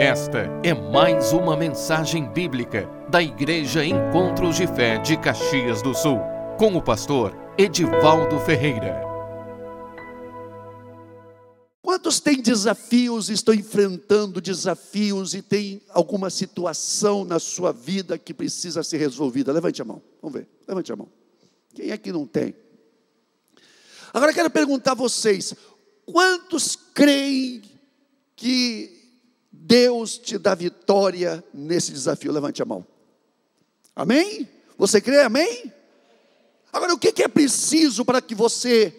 Esta é mais uma mensagem bíblica da Igreja Encontros de Fé de Caxias do Sul, com o pastor Edivaldo Ferreira. Quantos têm desafios, estão enfrentando desafios e tem alguma situação na sua vida que precisa ser resolvida? Levante a mão, vamos ver, levante a mão. Quem é que não tem? Agora quero perguntar a vocês: quantos creem que Deus te dá vitória nesse desafio. Levante a mão. Amém? Você crê? Amém? Agora, o que é preciso para que você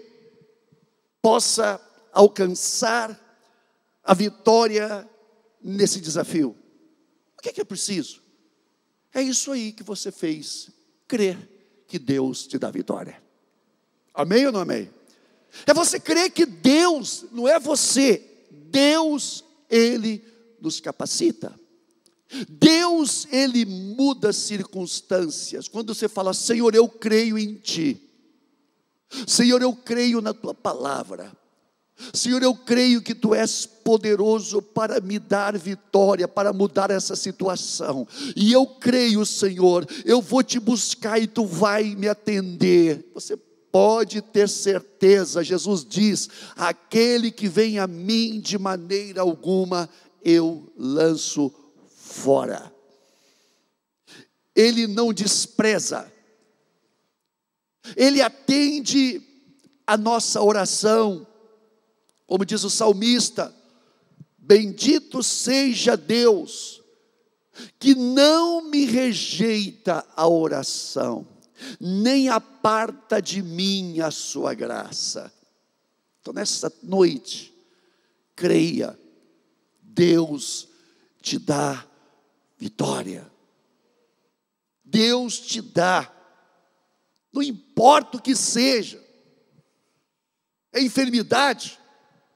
possa alcançar a vitória nesse desafio? O que é preciso? É isso aí que você fez, crer que Deus te dá vitória. Amém ou não amém? É você crer que Deus, não é você, Deus, Ele nos capacita. Deus, Ele muda circunstâncias. Quando você fala, Senhor, eu creio em Ti. Senhor, eu creio na Tua palavra. Senhor, eu creio que Tu és poderoso para me dar vitória, para mudar essa situação. E eu creio, Senhor, eu vou te buscar e Tu vai me atender. Você pode ter certeza, Jesus diz: aquele que vem a mim de maneira alguma eu lanço fora. Ele não despreza, ele atende a nossa oração, como diz o salmista: Bendito seja Deus, que não me rejeita a oração, nem aparta de mim a sua graça. Então, nessa noite, creia, Deus te dá vitória. Deus te dá, não importa o que seja, é enfermidade,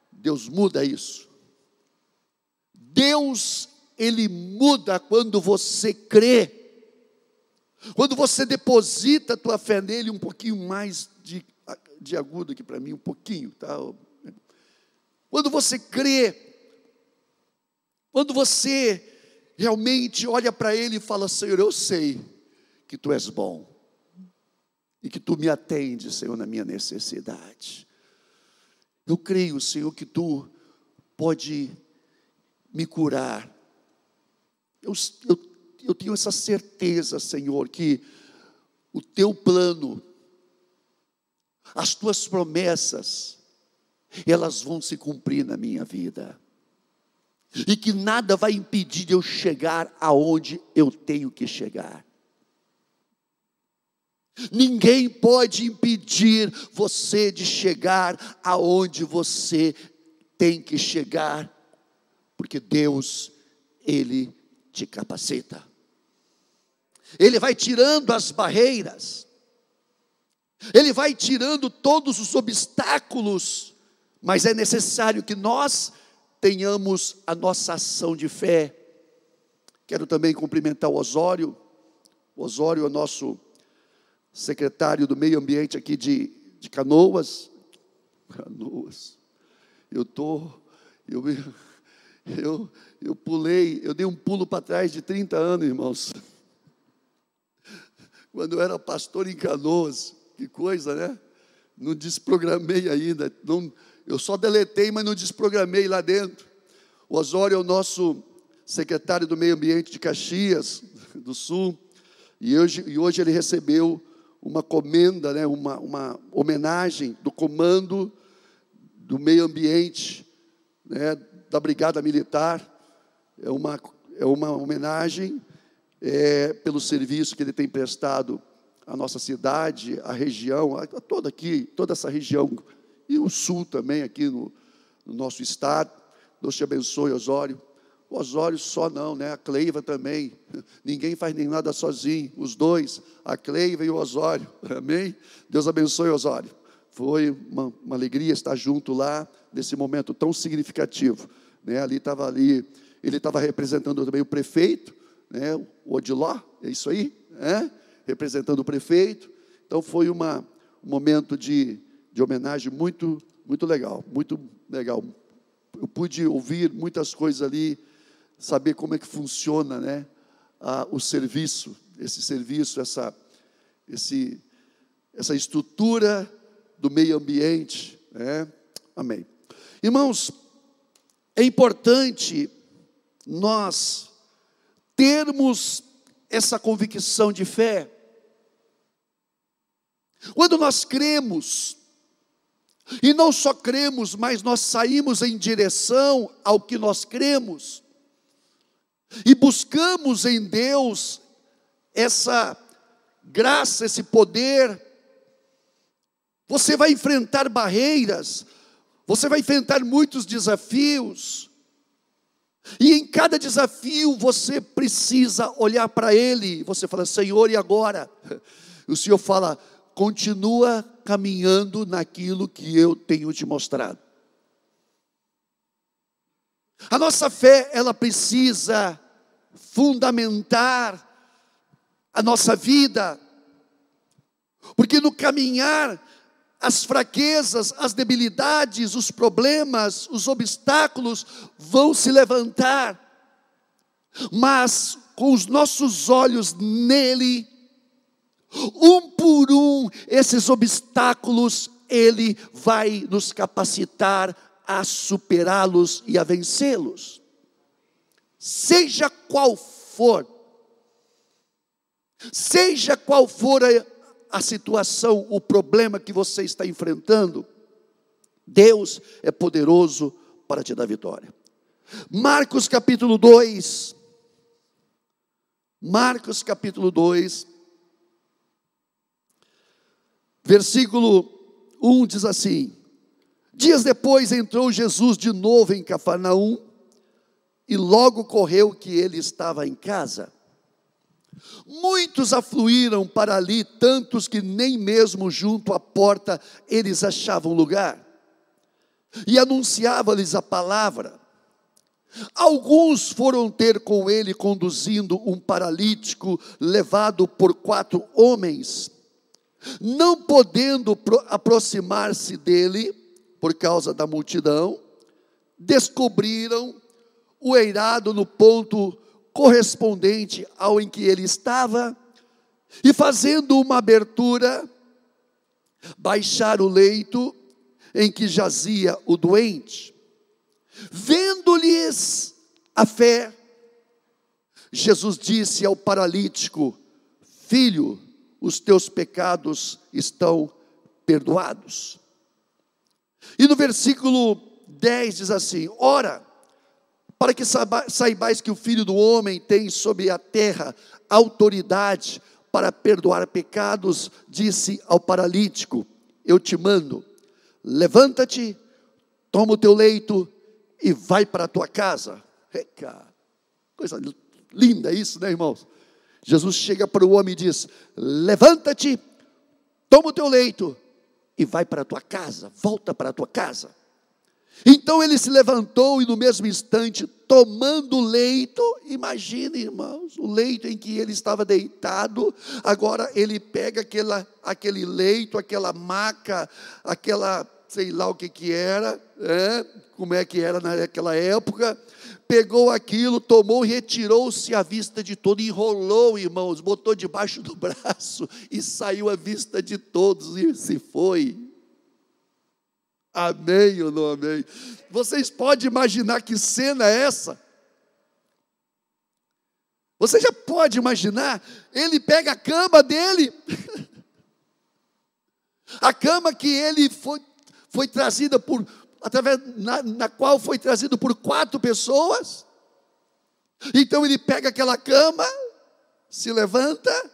Deus muda isso. Deus, Ele muda quando você crê, quando você deposita a tua fé nele, um pouquinho mais de, de agudo aqui para mim, um pouquinho, tá? Quando você crê, quando você realmente olha para Ele e fala: Senhor, eu sei que Tu és bom e que Tu me atendes, Senhor, na minha necessidade. Eu creio, Senhor, que Tu pode me curar. Eu, eu, eu tenho essa certeza, Senhor, que o Teu plano, as Tuas promessas, elas vão se cumprir na minha vida e que nada vai impedir de eu chegar aonde eu tenho que chegar. Ninguém pode impedir você de chegar aonde você tem que chegar, porque Deus, Ele te capacita. Ele vai tirando as barreiras, Ele vai tirando todos os obstáculos, mas é necessário que nós tenhamos a nossa ação de fé. Quero também cumprimentar o Osório. O Osório é nosso secretário do meio ambiente aqui de, de Canoas. Canoas. Eu tô, eu, eu, eu pulei, eu dei um pulo para trás de 30 anos, irmãos. Quando eu era pastor em Canoas, que coisa, né? Não desprogramei ainda, não, eu só deletei, mas não desprogramei lá dentro. O Osório é o nosso secretário do Meio Ambiente de Caxias do Sul, e hoje, e hoje ele recebeu uma comenda, né, uma, uma homenagem do comando do meio ambiente né, da Brigada Militar. É uma, é uma homenagem é, pelo serviço que ele tem prestado à nossa cidade, à região, a toda aqui, toda essa região e o sul também, aqui no, no nosso estado. Deus te abençoe, Osório. O Osório só não, né? A Cleiva também. Ninguém faz nem nada sozinho. Os dois, a Cleiva e o Osório. Amém? Deus abençoe, Osório. Foi uma, uma alegria estar junto lá nesse momento tão significativo. Né? Ali estava ali, ele estava representando também o prefeito, né? O Odiló, é isso aí, né? Representando o prefeito. Então foi uma, um momento de de homenagem muito, muito legal, muito legal. Eu pude ouvir muitas coisas ali saber como é que funciona, né? O serviço, esse serviço, essa, esse, essa estrutura do meio ambiente, né? Amém. Irmãos, é importante nós termos essa convicção de fé. Quando nós cremos, e não só cremos, mas nós saímos em direção ao que nós cremos, e buscamos em Deus essa graça, esse poder, você vai enfrentar barreiras, você vai enfrentar muitos desafios, e em cada desafio você precisa olhar para Ele. Você fala, Senhor, e agora? O Senhor fala, continua caminhando naquilo que eu tenho te mostrado. A nossa fé, ela precisa fundamentar a nossa vida, porque no caminhar as fraquezas, as debilidades, os problemas, os obstáculos vão se levantar, mas com os nossos olhos nele, um por um, esses obstáculos, ele vai nos capacitar a superá-los e a vencê-los. Seja qual for, seja qual for a a situação, o problema que você está enfrentando, Deus é poderoso para te dar vitória. Marcos capítulo 2. Marcos capítulo 2. Versículo 1 diz assim: Dias depois entrou Jesus de novo em Cafarnaum, e logo correu que ele estava em casa. Muitos afluíram para ali, tantos que nem mesmo junto à porta eles achavam lugar. E anunciava-lhes a palavra. Alguns foram ter com ele conduzindo um paralítico levado por quatro homens. Não podendo aproximar-se dele, por causa da multidão, descobriram o eirado no ponto correspondente ao em que ele estava, e fazendo uma abertura, baixar o leito em que jazia o doente. Vendo-lhes a fé, Jesus disse ao paralítico: Filho, os teus pecados estão perdoados. E no versículo 10 diz assim: Ora, para que saibais que o Filho do Homem tem sobre a terra autoridade para perdoar pecados, disse ao paralítico: Eu te mando, levanta-te, toma o teu leito e vai para a tua casa. Eca, coisa linda isso, né, irmãos? Jesus chega para o homem e diz: Levanta-te, toma o teu leito e vai para a tua casa, volta para a tua casa. Então ele se levantou e no mesmo instante, tomando o leito, imagine, irmãos, o leito em que ele estava deitado, agora ele pega aquela, aquele leito, aquela maca, aquela, sei lá o que que era, é, como é que era naquela época, pegou aquilo, tomou, retirou-se à vista de todos, enrolou, irmãos, botou debaixo do braço e saiu à vista de todos e se foi. Amém ou não amém? Vocês podem imaginar que cena é essa? Você já pode imaginar? Ele pega a cama dele, a cama que ele foi, foi trazida por, através na, na qual foi trazido por quatro pessoas. Então ele pega aquela cama, se levanta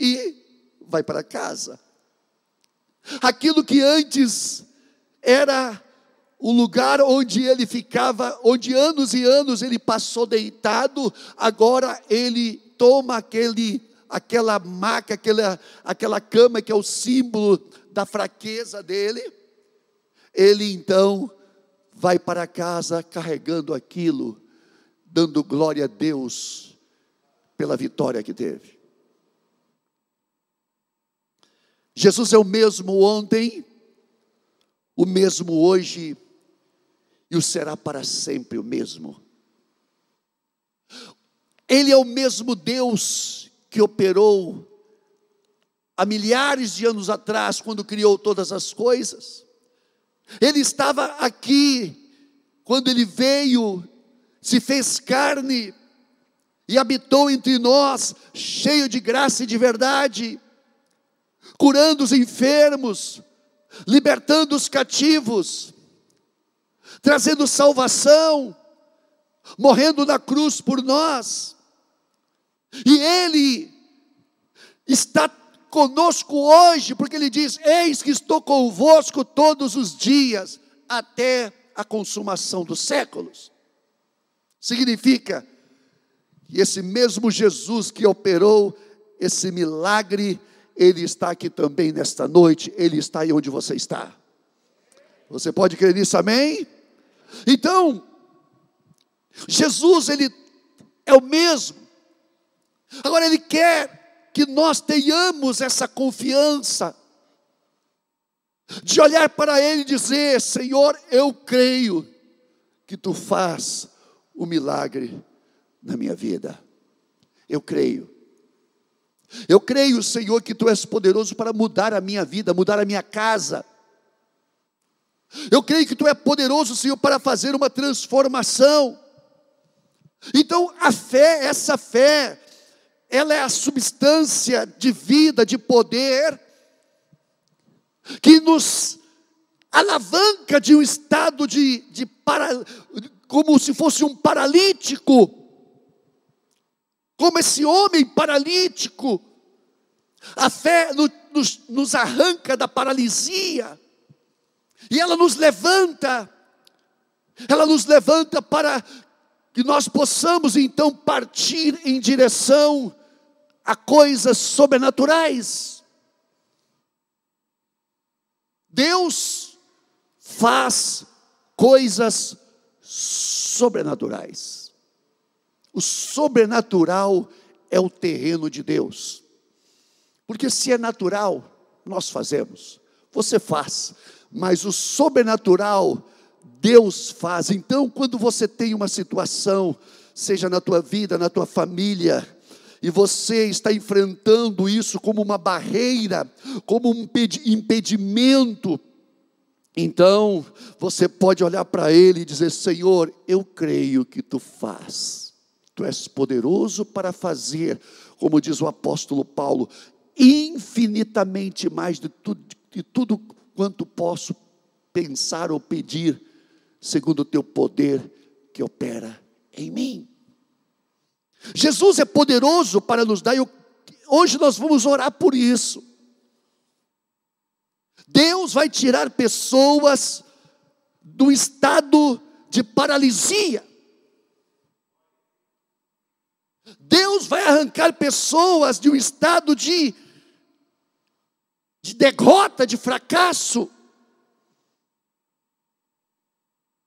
e vai para casa. Aquilo que antes era o lugar onde ele ficava, onde anos e anos ele passou deitado, agora ele toma aquele, aquela maca, aquela, aquela cama que é o símbolo da fraqueza dele, ele então vai para casa carregando aquilo, dando glória a Deus pela vitória que teve. Jesus é o mesmo ontem, o mesmo hoje e o será para sempre o mesmo. Ele é o mesmo Deus que operou há milhares de anos atrás, quando criou todas as coisas. Ele estava aqui quando ele veio, se fez carne e habitou entre nós, cheio de graça e de verdade, curando os enfermos, libertando os cativos, trazendo salvação, morrendo na cruz por nós. E Ele está conosco hoje, porque Ele diz: Eis que estou convosco todos os dias, até a consumação dos séculos. Significa que esse mesmo Jesus que operou esse milagre, Ele está aqui também nesta noite, Ele está aí onde você está. Você pode crer nisso, amém? Então, Jesus, Ele é o mesmo. Agora, Ele quer que nós tenhamos essa confiança, de olhar para Ele e dizer: Senhor, eu creio que Tu faz o milagre na minha vida. Eu creio. Eu creio, Senhor, que Tu és poderoso para mudar a minha vida, mudar a minha casa. Eu creio que Tu é poderoso, Senhor, para fazer uma transformação. Então, a fé, essa fé, ela é a substância de vida, de poder, que nos alavanca de um estado de, de para, como se fosse um paralítico, como esse homem paralítico. A fé nos, nos arranca da paralisia, e ela nos levanta, ela nos levanta para que nós possamos então partir em direção a coisas sobrenaturais. Deus faz coisas sobrenaturais. O sobrenatural é o terreno de Deus. Porque se é natural, nós fazemos, você faz, mas o sobrenatural Deus faz. Então, quando você tem uma situação, seja na tua vida, na tua família, e você está enfrentando isso como uma barreira, como um impedimento, então você pode olhar para Ele e dizer: Senhor, eu creio que tu faz, tu és poderoso para fazer, como diz o apóstolo Paulo, infinitamente mais de tudo, de tudo quanto posso pensar ou pedir, segundo o teu poder que opera em mim. Jesus é poderoso para nos dar, e hoje nós vamos orar por isso. Deus vai tirar pessoas do estado de paralisia. Deus vai arrancar pessoas de um estado de, de derrota, de fracasso.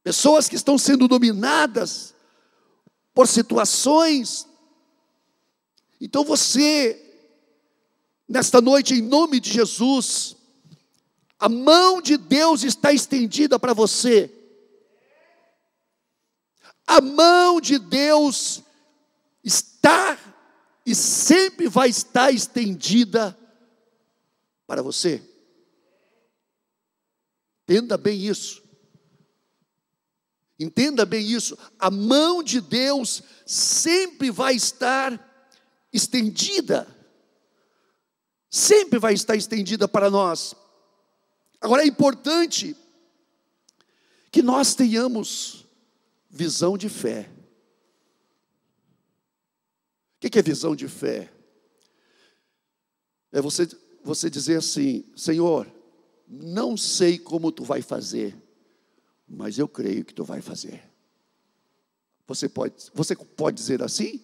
Pessoas que estão sendo dominadas por situações. Então você, nesta noite, em nome de Jesus, a mão de Deus está estendida para você. A mão de Deus está e sempre vai estar estendida para você. Entenda bem isso. Entenda bem isso, a mão de Deus sempre vai estar estendida, sempre vai estar estendida para nós. Agora é importante que nós tenhamos visão de fé. O que é visão de fé? É você, você dizer assim: Senhor, não sei como tu vai fazer, mas eu creio que tu vai fazer. Você pode, você pode dizer assim?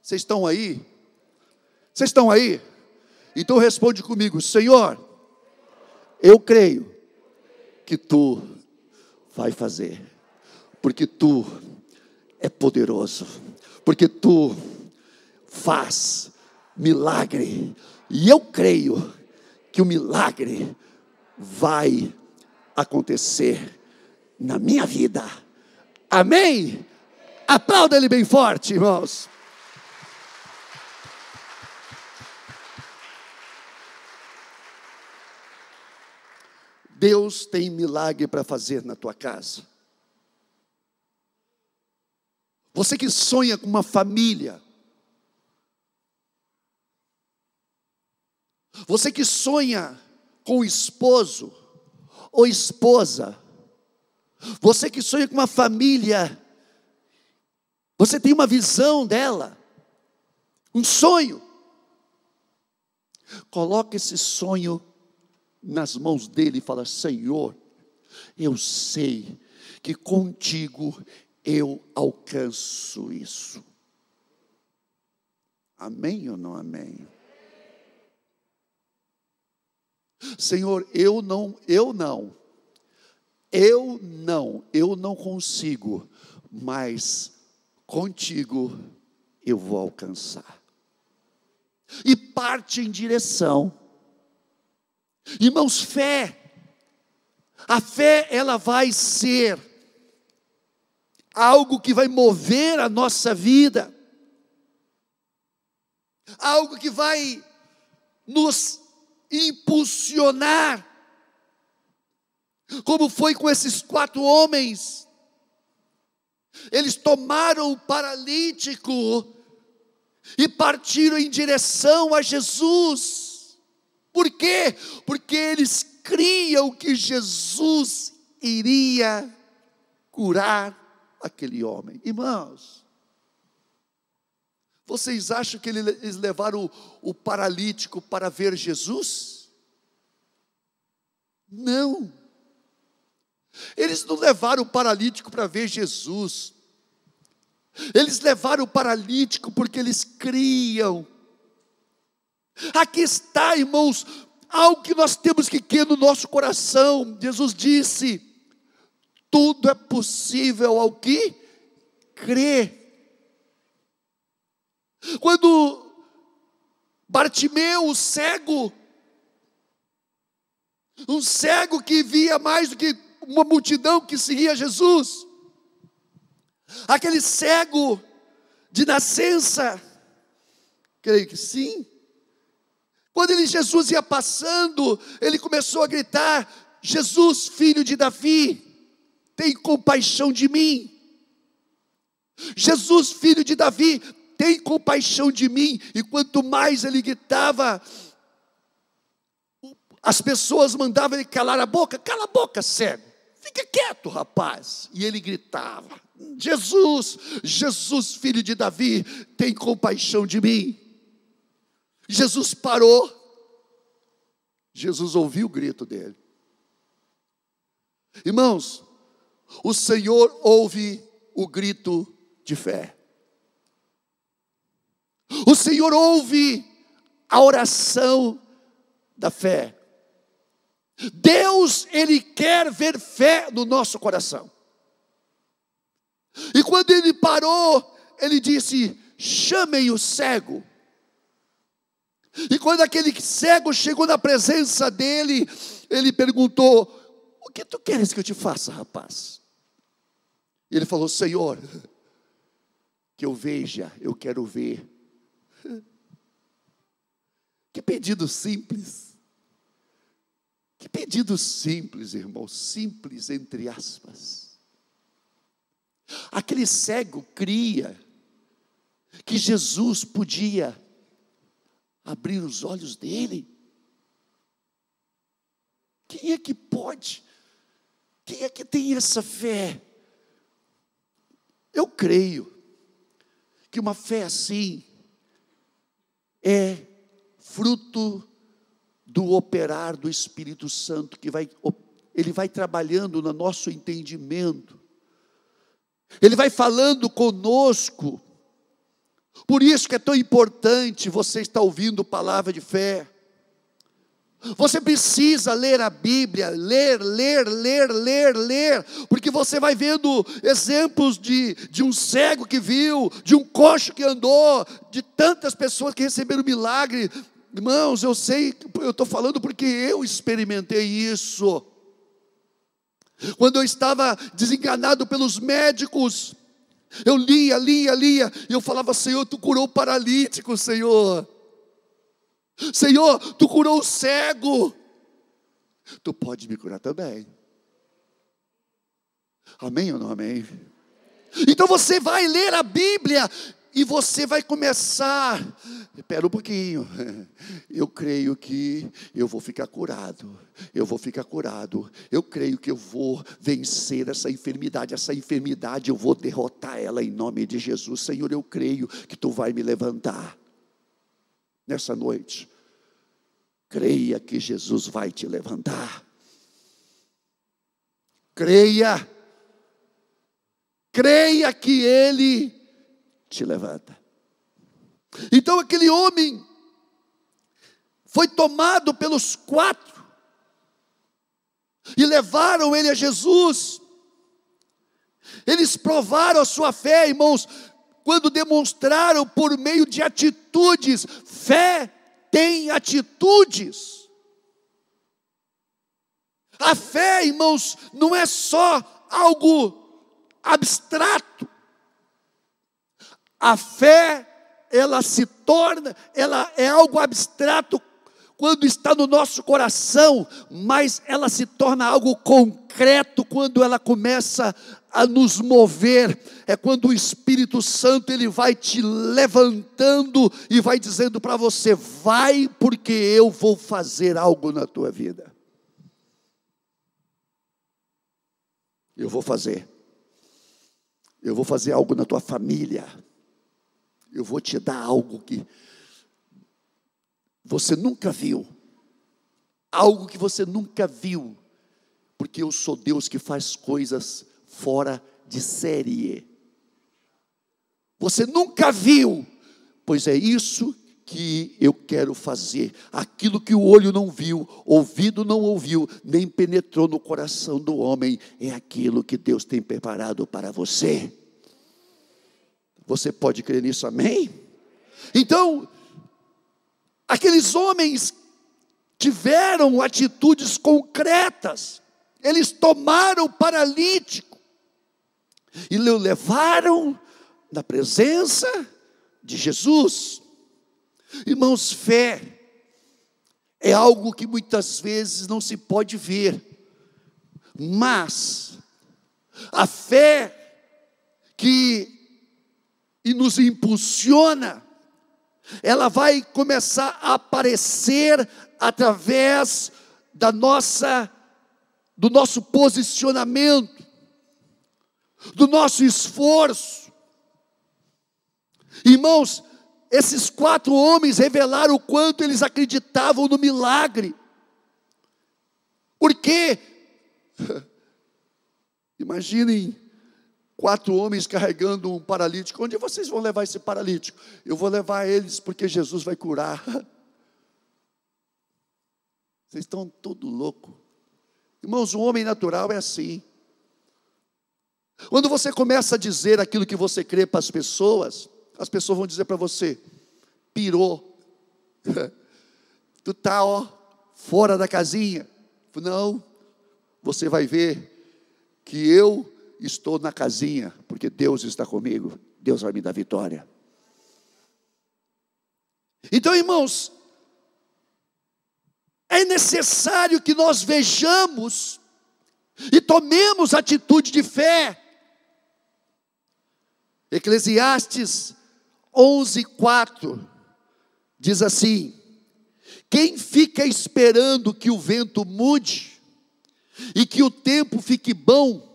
Vocês estão aí? Vocês estão aí? Então responde comigo, Senhor, eu creio que tu vai fazer, porque tu é poderoso, porque tu faz milagre, e eu creio que o milagre vai acontecer na minha vida. Amém? Aplauda ele bem forte, irmãos. Deus tem milagre para fazer na tua casa. Você que sonha com uma família, você que sonha com o esposo ou esposa, você que sonha com uma família, você tem uma visão dela, um sonho. Coloque esse sonho nas mãos dele e fala: Senhor, eu sei que contigo eu alcanço isso. Amém ou não amém? Senhor, eu não, eu não, eu não, eu não consigo, mas contigo eu vou alcançar. E parte em direção. Irmãos, fé. A fé ela vai ser algo que vai mover a nossa vida. Algo que vai nos impulsionar. Como foi com esses quatro homens eles tomaram o paralítico e partiram em direção a Jesus. Por quê? Porque eles criam que Jesus iria curar aquele homem. Irmãos, vocês acham que eles levaram o, o paralítico para ver Jesus? Não. Eles não levaram o paralítico para ver Jesus. Eles levaram o paralítico porque eles criam. Aqui está, irmãos, algo que nós temos que ter no nosso coração. Jesus disse: tudo é possível ao que crê. Quando Bartimeu, o cego, um cego que via mais do que uma multidão que seguia Jesus. Aquele cego de nascença, creio que sim. Quando ele, Jesus ia passando, ele começou a gritar: Jesus, filho de Davi, tem compaixão de mim. Jesus, filho de Davi, tem compaixão de mim. E quanto mais ele gritava, as pessoas mandavam ele calar a boca, cala a boca, cego. Fica quieto, rapaz. E ele gritava: Jesus, Jesus, filho de Davi, tem compaixão de mim. Jesus parou. Jesus ouviu o grito dele. Irmãos, o Senhor ouve o grito de fé. O Senhor ouve a oração da fé. Deus, Ele quer ver fé no nosso coração. E quando ele parou, ele disse: chamem o cego. E quando aquele cego chegou na presença dele, ele perguntou: O que tu queres que eu te faça, rapaz? E ele falou: Senhor, que eu veja, eu quero ver. Que pedido simples. Que pedido simples, irmão, simples entre aspas. Aquele cego cria que Jesus podia abrir os olhos dele. Quem é que pode? Quem é que tem essa fé? Eu creio que uma fé assim é fruto do operar do Espírito Santo, que vai, ele vai trabalhando no nosso entendimento, ele vai falando conosco. Por isso que é tão importante você estar ouvindo palavra de fé. Você precisa ler a Bíblia, ler, ler, ler, ler, ler, porque você vai vendo exemplos de, de um cego que viu, de um coxo que andou, de tantas pessoas que receberam milagre, Irmãos, eu sei, eu estou falando porque eu experimentei isso. Quando eu estava desenganado pelos médicos, Eu lia, lia, lia, e eu falava: Senhor, tu curou o paralítico, Senhor. Senhor, tu curou o cego. Tu pode me curar também. Amém ou não amém? Então você vai ler a Bíblia e você vai começar. Espera um pouquinho. Eu creio que eu vou ficar curado. Eu vou ficar curado. Eu creio que eu vou vencer essa enfermidade. Essa enfermidade eu vou derrotar ela em nome de Jesus. Senhor, eu creio que tu vai me levantar nessa noite. Creia que Jesus vai te levantar. Creia. Creia que Ele te levanta. Então aquele homem foi tomado pelos quatro e levaram ele a Jesus. Eles provaram a sua fé, irmãos, quando demonstraram por meio de atitudes. Fé tem atitudes. A fé, irmãos, não é só algo abstrato. A fé, ela se torna, ela é algo abstrato quando está no nosso coração, mas ela se torna algo concreto quando ela começa a nos mover. É quando o Espírito Santo ele vai te levantando e vai dizendo para você: vai, porque eu vou fazer algo na tua vida. Eu vou fazer. Eu vou fazer algo na tua família eu vou te dar algo que você nunca viu, algo que você nunca viu, porque eu sou Deus que faz coisas fora de série. Você nunca viu, pois é isso que eu quero fazer. Aquilo que o olho não viu, ouvido não ouviu, nem penetrou no coração do homem, é aquilo que Deus tem preparado para você. Você pode crer nisso, amém? Então, aqueles homens tiveram atitudes concretas, eles tomaram o paralítico e o levaram na presença de Jesus. Irmãos, fé é algo que muitas vezes não se pode ver, mas a fé que e nos impulsiona, ela vai começar a aparecer através da nossa do nosso posicionamento, do nosso esforço. Irmãos, esses quatro homens revelaram o quanto eles acreditavam no milagre. Porque imaginem quatro homens carregando um paralítico. Onde vocês vão levar esse paralítico? Eu vou levar eles porque Jesus vai curar. Vocês estão todo louco. Irmãos, o homem natural é assim. Quando você começa a dizer aquilo que você crê para as pessoas, as pessoas vão dizer para você: pirou. tu tá ó fora da casinha. Não, você vai ver que eu estou na casinha, porque Deus está comigo, Deus vai me dar vitória. Então, irmãos, é necessário que nós vejamos e tomemos atitude de fé. Eclesiastes 11:4 diz assim: Quem fica esperando que o vento mude e que o tempo fique bom,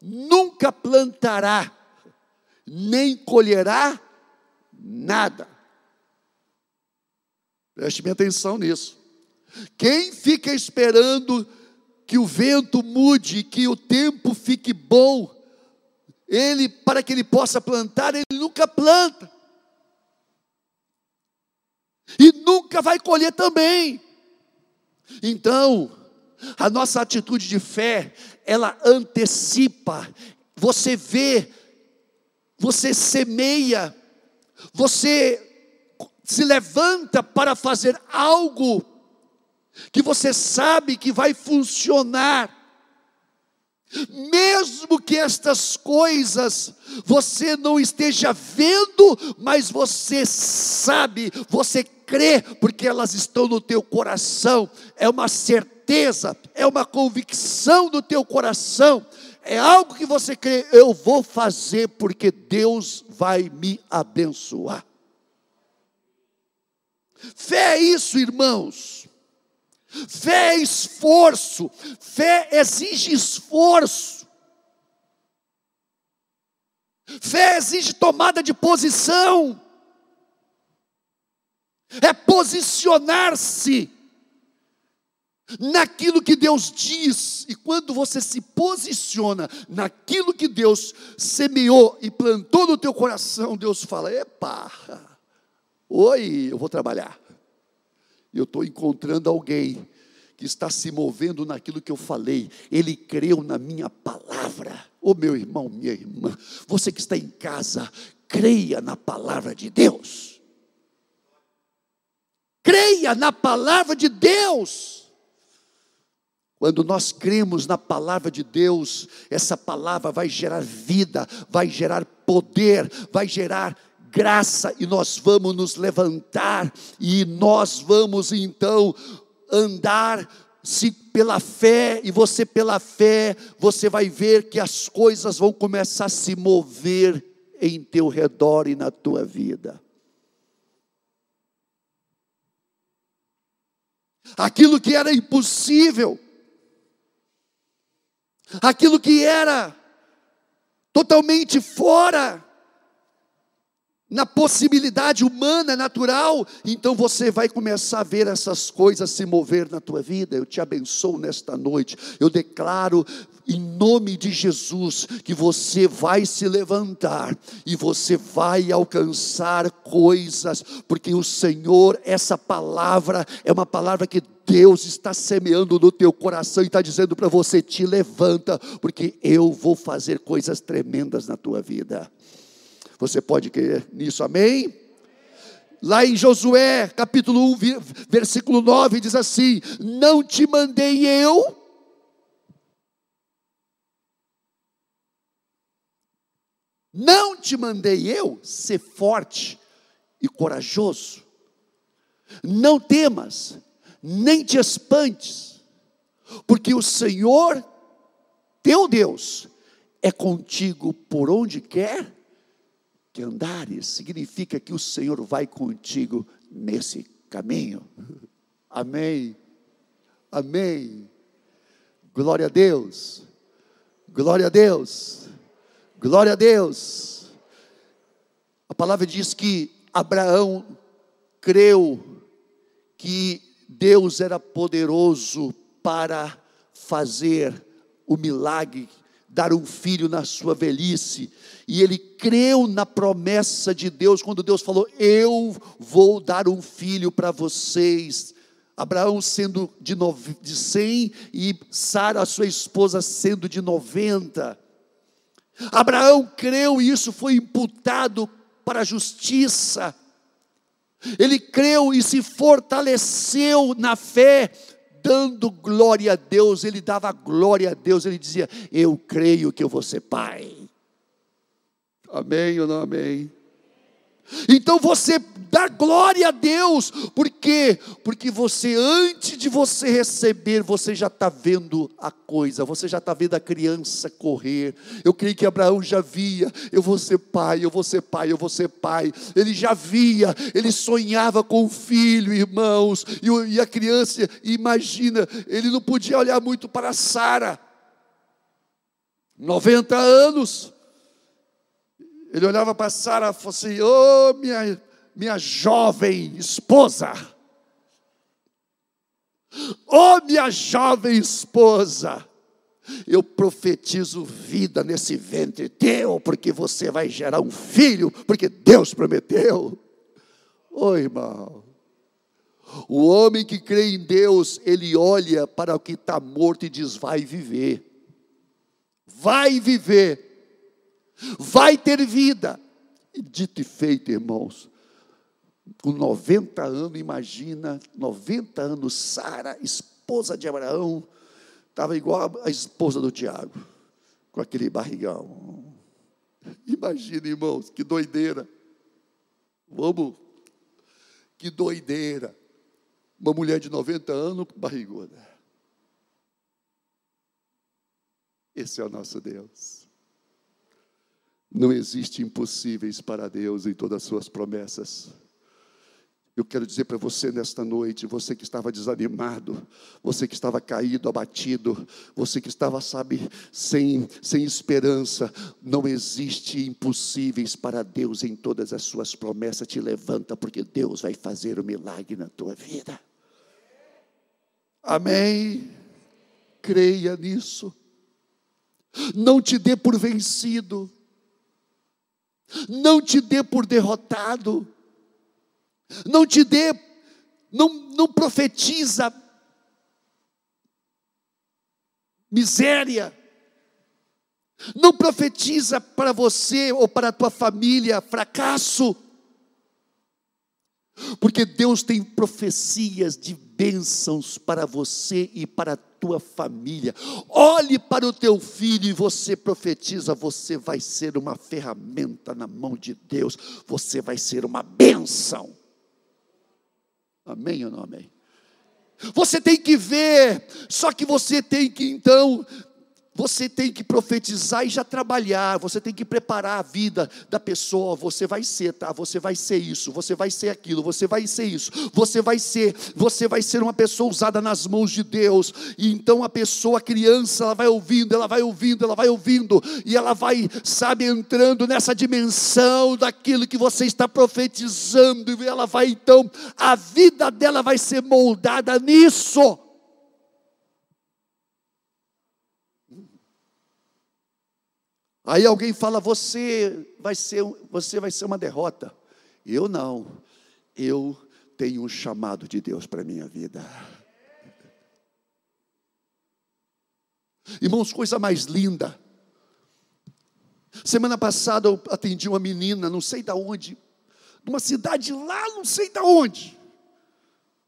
nunca plantará, nem colherá nada. Preste minha atenção nisso. Quem fica esperando que o vento mude, que o tempo fique bom, ele para que ele possa plantar, ele nunca planta. E nunca vai colher também. Então, a nossa atitude de fé, ela antecipa. Você vê, você semeia, você se levanta para fazer algo que você sabe que vai funcionar, mesmo que estas coisas você não esteja vendo, mas você sabe, você crê, porque elas estão no teu coração, é uma certeza, é uma convicção do teu coração, é algo que você crê, eu vou fazer porque Deus vai me abençoar. Fé é isso, irmãos. Fé é esforço. Fé exige esforço. Fé exige tomada de posição. É posicionar-se naquilo que Deus diz. E quando você se posiciona naquilo que Deus semeou e plantou no teu coração, Deus fala: "Epa, oi, eu vou trabalhar. Eu estou encontrando alguém que está se movendo naquilo que eu falei. Ele creu na minha palavra. Ô meu irmão, minha irmã, você que está em casa, creia na palavra de Deus. Creia na palavra de Deus. Quando nós cremos na palavra de Deus, essa palavra vai gerar vida, vai gerar poder, vai gerar graça e nós vamos nos levantar e nós vamos então andar se pela fé e você pela fé, você vai ver que as coisas vão começar a se mover em teu redor e na tua vida. Aquilo que era impossível, aquilo que era totalmente fora na possibilidade humana, natural, então você vai começar a ver essas coisas se mover na tua vida. Eu te abençoo nesta noite. Eu declaro em nome de Jesus que você vai se levantar e você vai alcançar coisas, porque o Senhor, essa palavra é uma palavra que Deus está semeando no teu coração e está dizendo para você: te levanta, porque eu vou fazer coisas tremendas na tua vida. Você pode crer nisso, amém? Lá em Josué, capítulo 1, versículo 9, diz assim: Não te mandei eu. Não te mandei eu ser forte e corajoso. Não temas, nem te espantes, porque o Senhor, teu Deus, é contigo por onde quer que andares, significa que o Senhor vai contigo nesse caminho. Amém. Amém. Glória a Deus. Glória a Deus. Glória a Deus. A palavra diz que Abraão creu que Deus era poderoso para fazer o milagre, dar um filho na sua velhice, e ele creu na promessa de Deus, quando Deus falou: Eu vou dar um filho para vocês. Abraão sendo de, nove, de 100 e Sara, sua esposa, sendo de 90. Abraão creu e isso foi imputado para a justiça. Ele creu e se fortaleceu na fé, dando glória a Deus. Ele dava glória a Deus. Ele dizia: Eu creio que eu vou ser pai. Amém ou não amém? Então você dá glória a Deus, por quê? Porque você, antes de você receber, você já está vendo a coisa, você já está vendo a criança correr. Eu creio que Abraão já via: eu vou ser pai, eu vou ser pai, eu vou ser pai. Ele já via, ele sonhava com o filho, irmãos, e, a criança, imagina, ele não podia olhar muito para Sara, 90 anos. Ele olhava para Sara e falou assim: Ô oh, minha, minha jovem esposa, ô oh, minha jovem esposa, eu profetizo vida nesse ventre teu, porque você vai gerar um filho, porque Deus prometeu. Ô oh, irmão, o homem que crê em Deus, ele olha para o que está morto e diz: vai viver, vai viver vai ter vida. E dito e feito, irmãos, com 90 anos, imagina, 90 anos, Sara, esposa de Abraão, estava igual a esposa do Tiago, com aquele barrigão. Imagina, irmãos, que doideira. Vamos. Que doideira. Uma mulher de 90 anos barriguda. Esse é o nosso Deus. Não existe impossíveis para Deus em todas as suas promessas. Eu quero dizer para você nesta noite, você que estava desanimado, você que estava caído, abatido, você que estava, sabe, sem, sem esperança, não existe impossíveis para Deus em todas as suas promessas. Te levanta, porque Deus vai fazer o um milagre na tua vida. Amém? Creia nisso. Não te dê por vencido. Não te dê por derrotado. Não te dê, não, não profetiza miséria, não profetiza para você ou para a tua família fracasso, porque Deus tem profecias de bênçãos para você e para a tua família. Olhe para o teu filho e você profetiza: você vai ser uma ferramenta na mão de Deus, você vai ser uma bênção. Amém ou não amém? Você tem que ver, só que você tem que então você tem que profetizar e já trabalhar, você tem que preparar a vida da pessoa. Você vai ser, tá? Você vai ser isso, você vai ser aquilo, você vai ser isso, você vai ser, você vai ser uma pessoa usada nas mãos de Deus. E então a pessoa, a criança, ela vai ouvindo, ela vai ouvindo, ela vai ouvindo, e ela vai, sabe, entrando nessa dimensão daquilo que você está profetizando, e ela vai então, a vida dela vai ser moldada nisso. Aí alguém fala: você vai ser, você vai ser uma derrota. Eu não. Eu tenho um chamado de Deus para minha vida. Irmãos, coisa mais linda. Semana passada eu atendi uma menina, não sei de onde, de uma cidade lá, não sei de onde.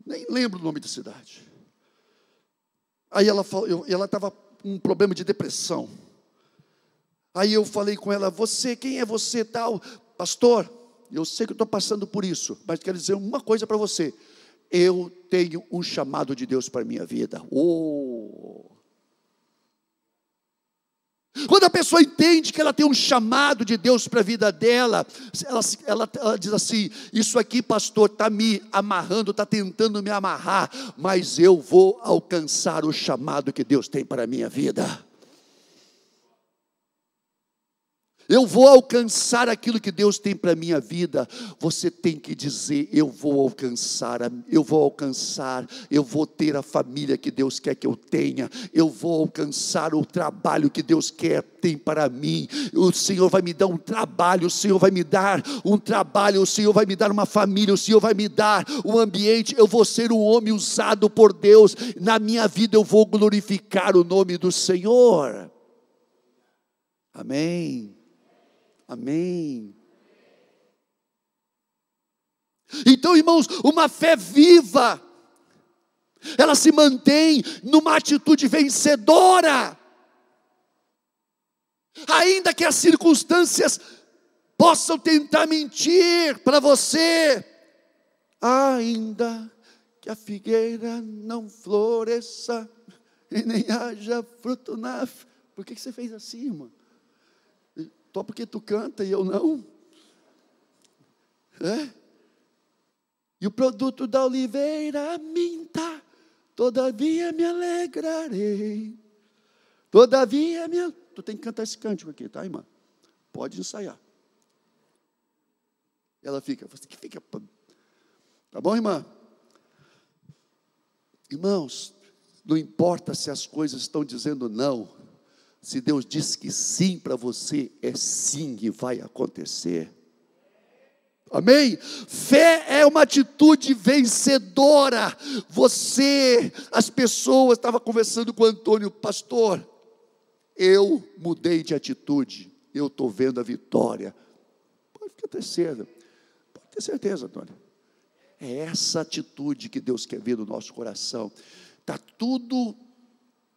Nem lembro o nome da cidade. Aí ela ela estava com um problema de depressão. Aí eu falei com ela: Você, quem é você tal? Pastor, eu sei que estou passando por isso, mas quero dizer uma coisa para você. Eu tenho um chamado de Deus para a minha vida. Oh! Quando a pessoa entende que ela tem um chamado de Deus para a vida dela, ela, ela, ela diz assim: Isso aqui, pastor, está me amarrando, está tentando me amarrar, mas eu vou alcançar o chamado que Deus tem para a minha vida. Eu vou alcançar aquilo que Deus tem para minha vida. Você tem que dizer: eu vou alcançar, eu vou alcançar, eu vou ter a família que Deus quer que eu tenha, eu vou alcançar o trabalho que Deus quer tem para mim. O Senhor vai me dar um trabalho, o Senhor vai me dar um trabalho, o Senhor vai me dar uma família, o Senhor vai me dar um ambiente. Eu vou ser um homem usado por Deus. Na minha vida eu vou glorificar o nome do Senhor. Amém. Amém. Então, irmãos, uma fé viva, ela se mantém numa atitude vencedora, ainda que as circunstâncias possam tentar mentir para você, ainda que a figueira não floresça e nem haja fruto na. Por que você fez assim, irmão? Só porque tu canta e eu não? É? E o produto da oliveira minta, todavia me alegrarei. Todavia me. Tu tem que cantar esse cântico aqui, tá, irmã? Pode ensaiar. Ela fica, você que fica. Tá bom, irmã? Irmãos, não importa se as coisas estão dizendo não, se Deus diz que sim para você, é sim e vai acontecer. Amém? Fé é uma atitude vencedora. Você, as pessoas, estava conversando com o Antônio, pastor, eu mudei de atitude, eu estou vendo a vitória. Pode ficar ter certeza, pode ter certeza, Antônio. É essa atitude que Deus quer ver no nosso coração. Está tudo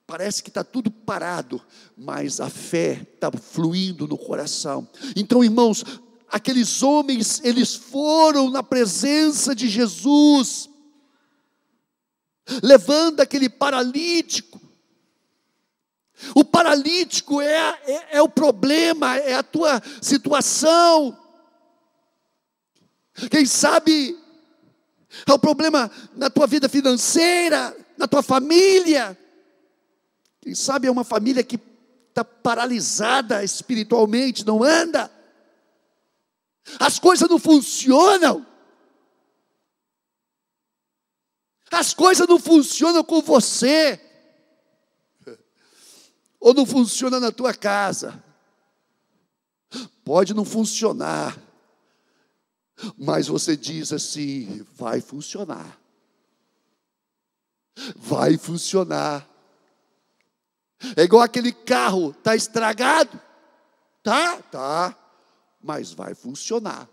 Parece que está tudo parado, mas a fé está fluindo no coração. Então, irmãos, aqueles homens, eles foram na presença de Jesus, levando aquele paralítico. O paralítico é, é, é o problema, é a tua situação. Quem sabe é o problema na tua vida financeira, na tua família. Quem sabe é uma família que está paralisada espiritualmente, não anda. As coisas não funcionam. As coisas não funcionam com você. Ou não funciona na tua casa. Pode não funcionar. Mas você diz assim: vai funcionar. Vai funcionar. É igual aquele carro, está estragado. Tá, tá, mas vai funcionar.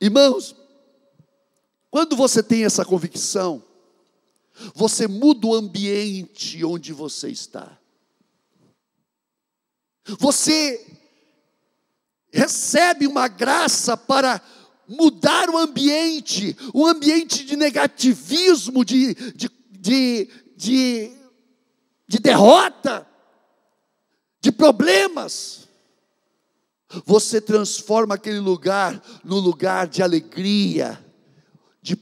Irmãos, quando você tem essa convicção, você muda o ambiente onde você está. Você recebe uma graça para mudar o ambiente, um ambiente de negativismo, de, de, de, de, de derrota, de problemas. Você transforma aquele lugar no lugar de alegria, de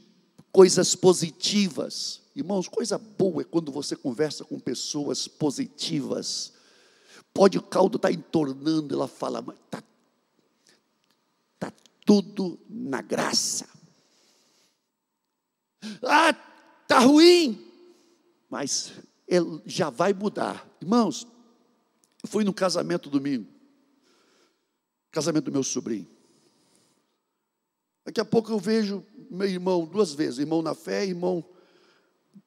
coisas positivas. Irmãos, coisa boa é quando você conversa com pessoas positivas. Pode o caldo estar tá entornando, ela fala, mas está tudo na graça. Ah, está ruim, mas ele já vai mudar. Irmãos, eu fui no casamento domingo, casamento do meu sobrinho. Daqui a pouco eu vejo meu irmão duas vezes, irmão na fé, irmão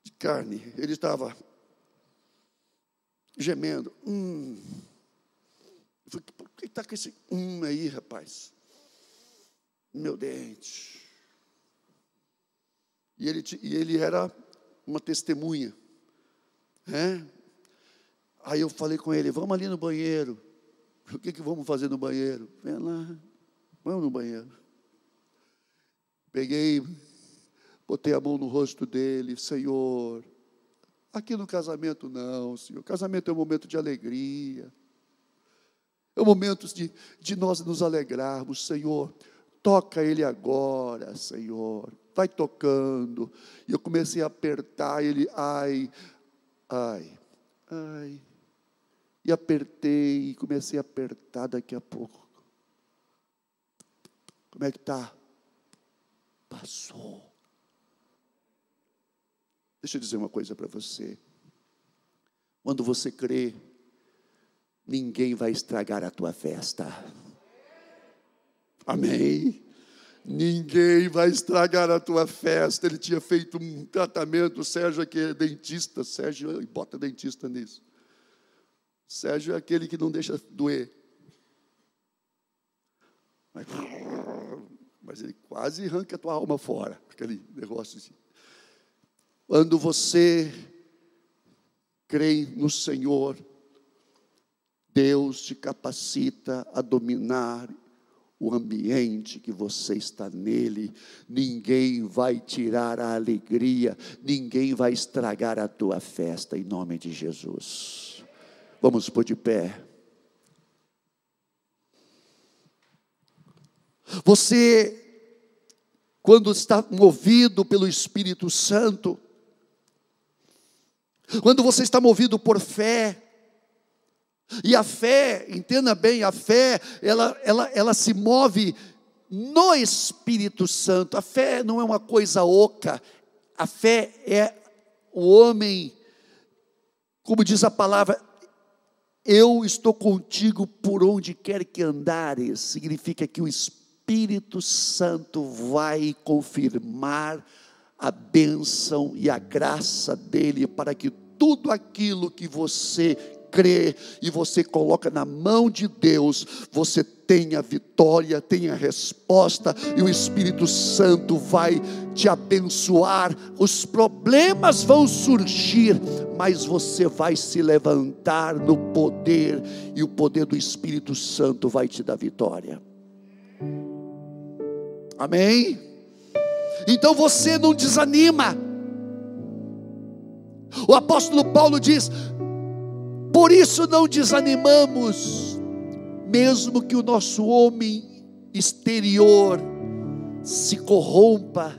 de carne. Ele estava gemendo. Hum. Eu falei, por que está com esse hum aí, rapaz? meu dente. E ele, e ele era uma testemunha. É? Aí eu falei com ele, vamos ali no banheiro. O que, que vamos fazer no banheiro? Vem lá, vamos no banheiro. Peguei, botei a mão no rosto dele, Senhor. Aqui no casamento não, Senhor. Casamento é um momento de alegria. É um momento de, de nós nos alegrarmos, Senhor. Toca ele agora, Senhor. Vai tocando. E eu comecei a apertar ele, ai, ai, ai. E apertei, e comecei a apertar daqui a pouco. Como é que está? Passou. Deixa eu dizer uma coisa para você. Quando você crê, ninguém vai estragar a tua festa. Amém. Ninguém vai estragar a tua festa. Ele tinha feito um tratamento. O Sérgio aqui é dentista. Sérgio, bota dentista nisso. Sérgio é aquele que não deixa doer. Mas, mas ele quase arranca a tua alma fora. Aquele negócio assim. Quando você crê no Senhor, Deus te capacita a dominar o ambiente que você está nele, ninguém vai tirar a alegria, ninguém vai estragar a tua festa, em nome de Jesus. Vamos pôr de pé. Você, quando está movido pelo Espírito Santo, quando você está movido por fé, e a fé, entenda bem, a fé, ela, ela, ela se move no Espírito Santo. A fé não é uma coisa oca, a fé é o homem, como diz a palavra, eu estou contigo por onde quer que andares, significa que o Espírito Santo vai confirmar a bênção e a graça dele para que tudo aquilo que você crê e você coloca na mão de Deus, você tem a vitória, tem a resposta, e o Espírito Santo vai te abençoar. Os problemas vão surgir, mas você vai se levantar no poder, e o poder do Espírito Santo vai te dar vitória. Amém? Então você não desanima. O apóstolo Paulo diz: por isso não desanimamos, mesmo que o nosso homem exterior se corrompa,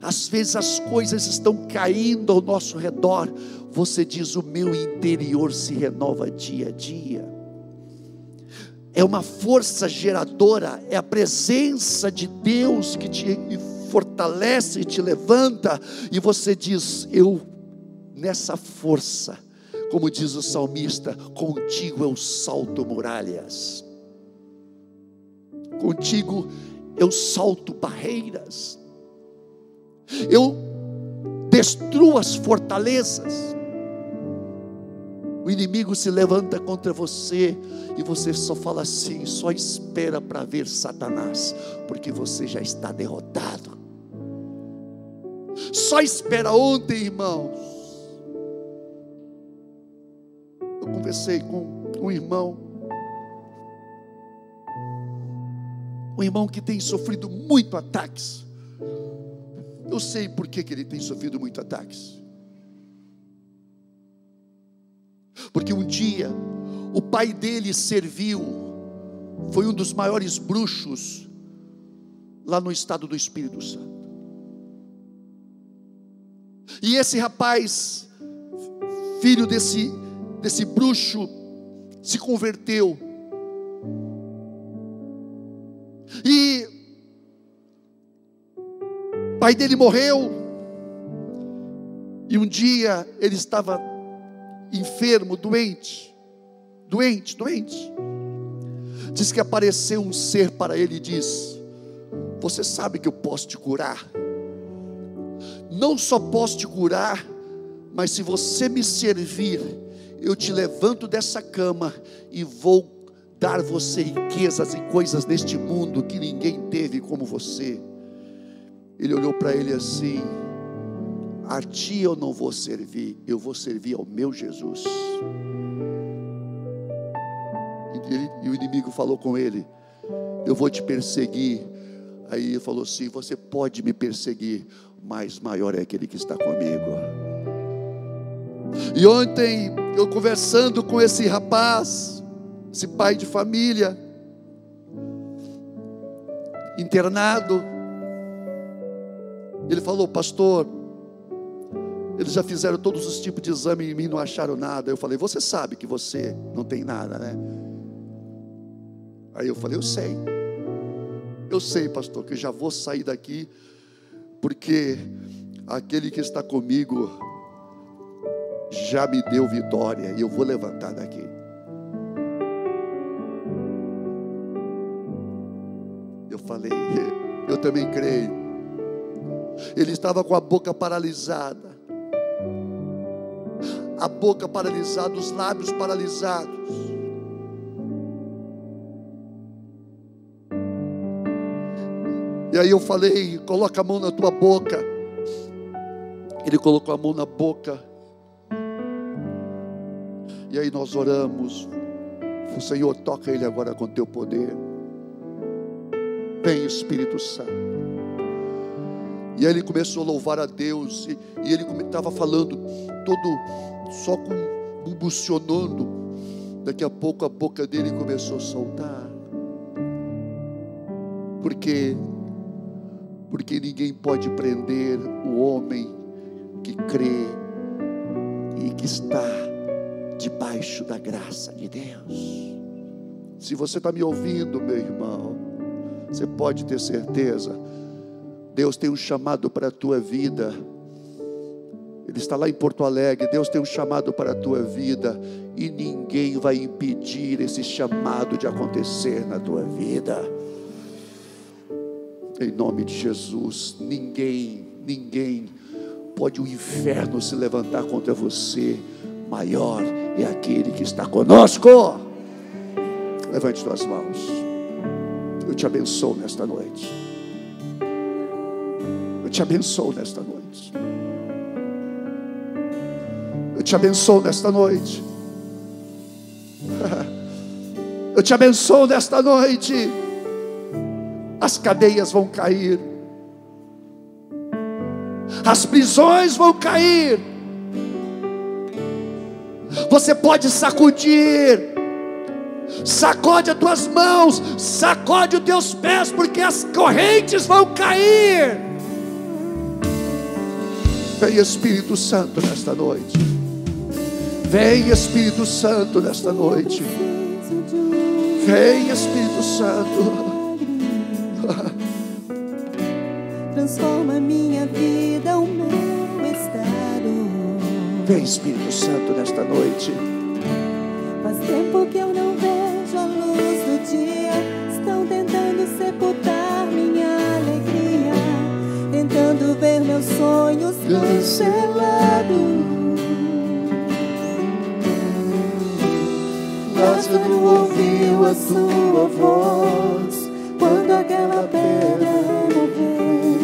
às vezes as coisas estão caindo ao nosso redor, você diz: o meu interior se renova dia a dia. É uma força geradora, é a presença de Deus que te fortalece, te levanta, e você diz: Eu, nessa força, como diz o salmista, contigo eu salto muralhas, contigo eu salto barreiras, eu destruo as fortalezas. O inimigo se levanta contra você e você só fala assim, só espera para ver Satanás, porque você já está derrotado. Só espera ontem, irmãos conversei com um irmão, um irmão que tem sofrido muito ataques. Eu sei por que, que ele tem sofrido muito ataques. Porque um dia o pai dele serviu, foi um dos maiores bruxos lá no estado do Espírito Santo. E esse rapaz, filho desse desse bruxo se converteu. E o pai dele morreu. E um dia ele estava enfermo, doente, doente, doente. Diz que apareceu um ser para ele e diz: Você sabe que eu posso te curar. Não só posso te curar, mas se você me servir, eu te levanto dessa cama e vou dar você riquezas e coisas neste mundo que ninguém teve como você. Ele olhou para ele assim: A ti eu não vou servir, eu vou servir ao meu Jesus. E, ele, e o inimigo falou com ele: Eu vou te perseguir. Aí ele falou assim: Você pode me perseguir, mas maior é aquele que está comigo. E ontem eu conversando com esse rapaz, esse pai de família, internado, ele falou, pastor, eles já fizeram todos os tipos de exame em mim, não acharam nada. Eu falei, você sabe que você não tem nada, né? Aí eu falei, eu sei. Eu sei, pastor, que já vou sair daqui, porque aquele que está comigo já me deu vitória e eu vou levantar daqui. Eu falei, eu também creio. Ele estava com a boca paralisada, a boca paralisada, os lábios paralisados. E aí eu falei: coloca a mão na tua boca. Ele colocou a mão na boca. E aí nós oramos. O Senhor toca ele agora com teu poder. Vem Espírito Santo. E aí ele começou a louvar a Deus. E, e ele estava falando todo só bubucionando. Daqui a pouco a boca dele começou a soltar. Porque porque ninguém pode prender o homem que crê e que está debaixo da graça de Deus. Se você está me ouvindo, meu irmão, você pode ter certeza, Deus tem um chamado para a tua vida. Ele está lá em Porto Alegre. Deus tem um chamado para a tua vida e ninguém vai impedir esse chamado de acontecer na tua vida. Em nome de Jesus, ninguém, ninguém pode o inferno se levantar contra você. Maior é aquele que está conosco. Levante suas mãos. Eu te abençoo nesta noite. Eu te abençoo nesta noite. Eu te abençoo nesta noite. Eu te abençoo nesta noite. As cadeias vão cair. As prisões vão cair. Você pode sacudir. Sacode as tuas mãos, sacode os teus pés, porque as correntes vão cair. Vem Espírito Santo nesta noite. Vem Espírito Santo nesta noite. Vem Espírito Santo. Transforma minha vida, o meu estado. Vem Espírito Santo nesta noite. Faz tempo que eu não vejo a luz do dia. Estão tentando sepultar minha alegria. Tentando ver meus sonhos cancelados. Lázaro ouviu a sua voz quando aquela pedra removeu.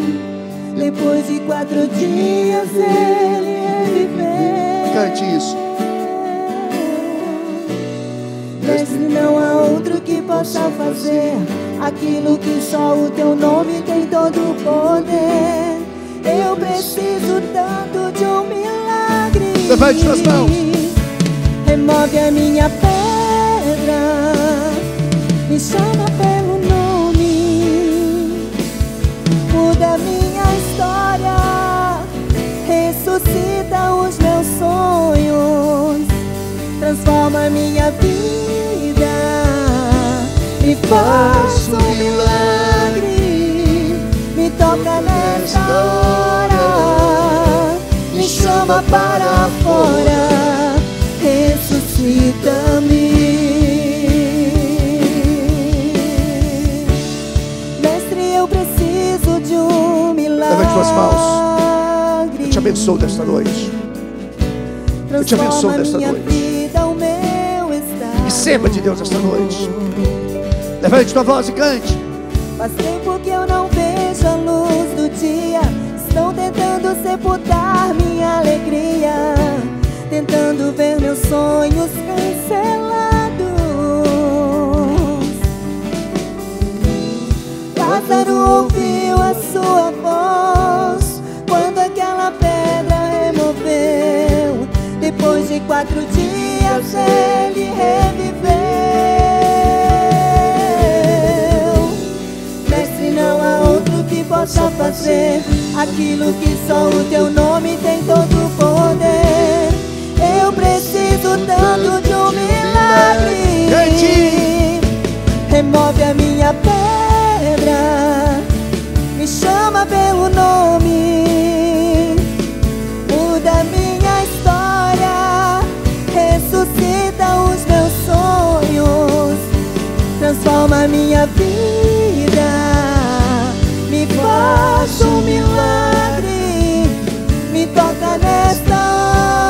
Depois de quatro dias reviveu. Cante isso. Mestre, não há outro que possa fazer aquilo que só o teu nome tem todo o poder. Eu preciso tanto de um milagre. Levante suas mãos. Remove a minha pedra, me chama transforma minha vida, me faz um milagre, me toca nesta hora, me chama para fora ressuscita-me. Mestre, eu preciso de um milagre. Levante suas mãos. Eu te abençoo nesta noite. Eu te abençoo minha noite. Receba de Deus esta noite. Levante tua voz e cante. Faz tempo que eu não vejo a luz do dia. Estão tentando sepultar minha alegria. Tentando ver meus sonhos cancelados. Lázaro ouviu a sua voz Depois de quatro dias ele reviveu. Mestre, não há outro que possa fazer aquilo que só o teu nome tem todo o poder. Eu preciso tanto de um milagre. Remove a minha pedra, me chama pelo nome, transforma minha vida, me faz um milagre, me toca nesta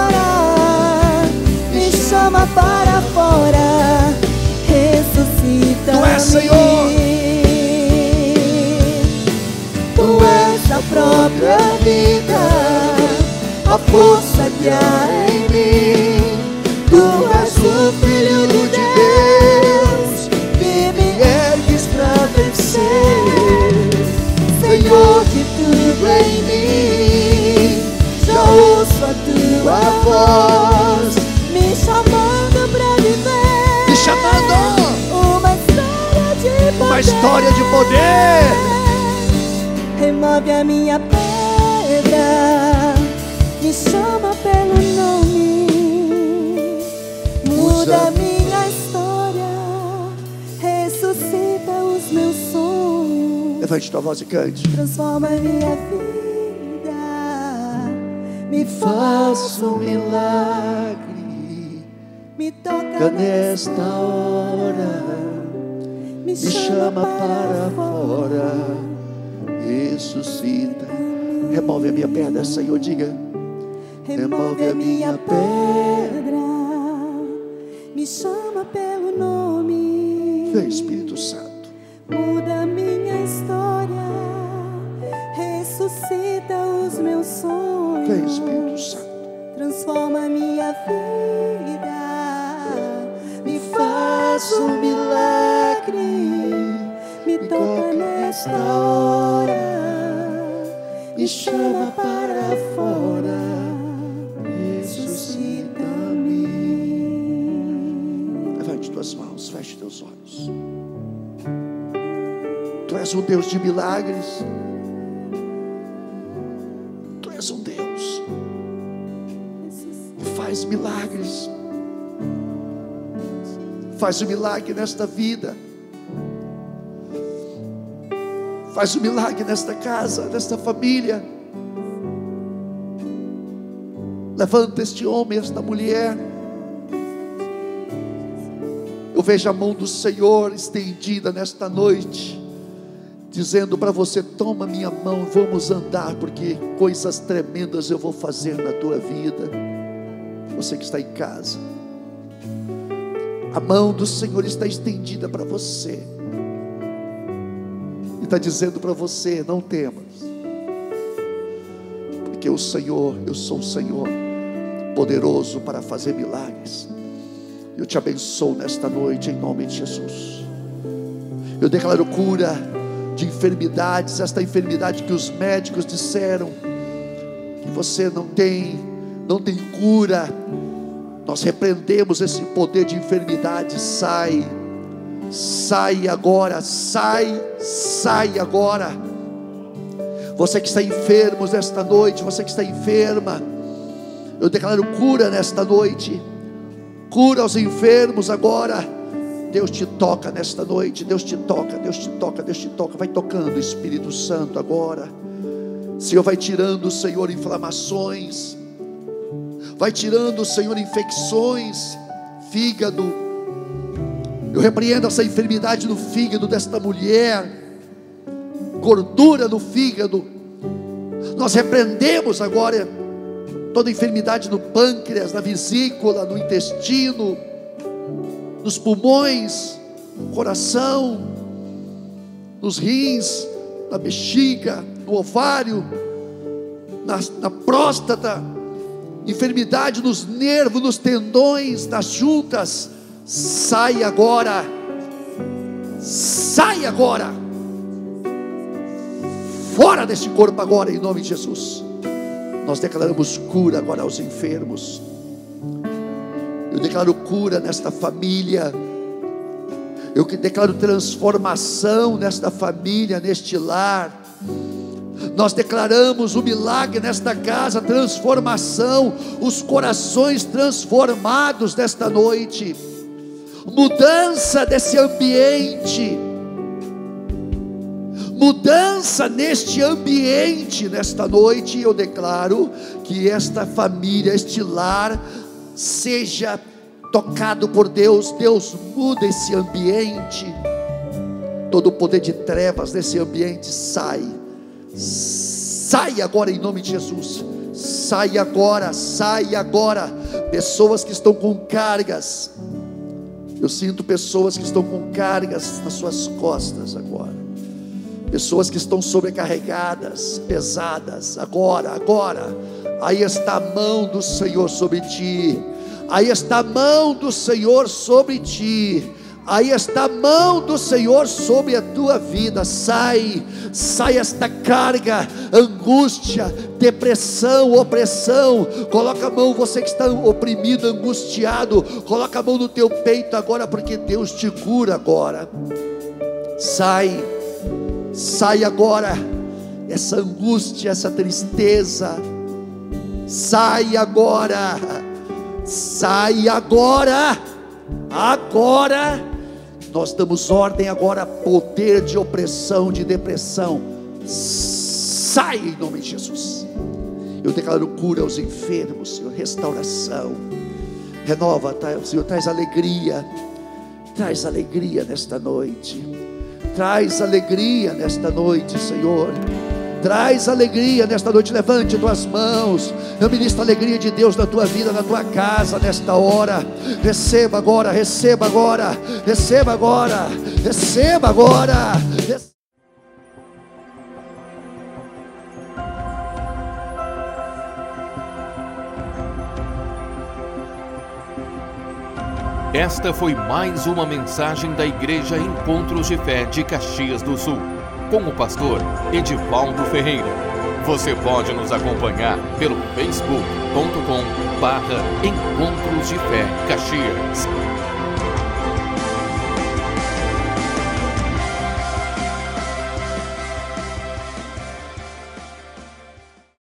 hora, me chama para fora, ressuscita. Tu és, Senhor. Tu és a própria vida, a força que há em mim. Poder. Remove a minha pedra, me chama pelo nome, muda a minha história, ressuscita os meus sonhos, Levante tua voz e cante. transforma a minha vida, me faz um milagre. me toca Nesta hora, me chama para fora. Ressuscita. Remove a minha pedra, Senhor. Diga. Remove a minha pedra, me chama pelo nome. Vem, Espírito Santo. Muda minha história, ressuscita os meus sonhos. Vem, Espírito Santo. Transforma minha vida, me faz um milagre, toca nesta hora, me chama para fora, ressuscita-me. Levante tuas mãos, feche teus olhos. Tu és um Deus de milagres. Tu és um Deus que faz milagres. Faz o milagre nesta vida. Faz o milagre nesta casa, nesta família. Levanta este homem, esta mulher. Eu vejo a mão do Senhor estendida nesta noite, dizendo para você: toma minha mão, vamos andar, porque coisas tremendas eu vou fazer na tua vida. Você que está em casa, a mão do Senhor está estendida para você, está dizendo para você: não temas, porque o Senhor, eu sou o Senhor, poderoso para fazer milagres. Eu te abençoo nesta noite em nome de Jesus. Eu declaro cura de enfermidades, esta enfermidade que os médicos disseram que você não tem, não tem cura. Nós repreendemos esse poder de enfermidade. Sai, sai agora, sai, sai agora. Você que está enfermo nesta noite, você que está enferma, eu declaro cura nesta noite cura aos enfermos agora. Deus te toca nesta noite, Deus te toca, Deus te toca, Deus te toca. Vai tocando, Espírito Santo, agora. Senhor, vai tirando, Senhor, inflamações, vai tirando, Senhor, infecções, fígado. Eu repreendo essa enfermidade no fígado desta mulher, gordura no fígado. Nós repreendemos agora toda enfermidade no pâncreas, na vesícula, no intestino, nos pulmões, no coração, nos rins, na bexiga, no ovário, na, na próstata, enfermidade nos nervos, nos tendões, nas juntas, sai agora, sai agora, fora deste corpo agora, em nome de Jesus. Nós declaramos cura agora aos enfermos. Eu declaro cura nesta família. Eu declaro transformação nesta família, neste lar. Nós declaramos o milagre nesta casa, transformação, os corações transformados nesta noite, mudança desse ambiente, mudança neste ambiente nesta noite. Eu declaro que esta família, este lar, seja tocado por Deus. Deus muda esse ambiente. Todo o poder de trevas desse ambiente sai. Sai agora em nome de Jesus. Sai agora, sai agora. Pessoas que estão com cargas. Eu sinto pessoas que estão com cargas nas suas costas agora. Pessoas que estão sobrecarregadas, pesadas, agora, agora. Aí está a mão do Senhor sobre ti. Aí está a mão do Senhor sobre ti. Aí está a mão do Senhor sobre a tua vida. Sai, sai esta carga, angústia, depressão, opressão. Coloca a mão, você que está oprimido, angustiado. Coloca a mão no teu peito agora, porque Deus te cura agora. Sai, sai agora. Essa angústia, essa tristeza. Sai agora. Sai agora. Agora nós damos ordem agora, poder de opressão, de depressão, sai em nome de Jesus. Eu declaro cura aos enfermos, Senhor, restauração. Renova, tá, Senhor, traz alegria, traz alegria nesta noite, traz alegria nesta noite, Senhor. Traz alegria nesta noite. Levante tuas mãos. Eu ministro a alegria de Deus na tua vida, na tua casa, nesta hora. Receba agora, receba agora, receba agora, receba agora. Receba Esta foi mais uma mensagem da Igreja Encontros de Fé de Caxias do Sul, com o pastor Edivaldo Ferreira. Você pode nos acompanhar pelo facebook.com barra Encontros de Fé Caxias.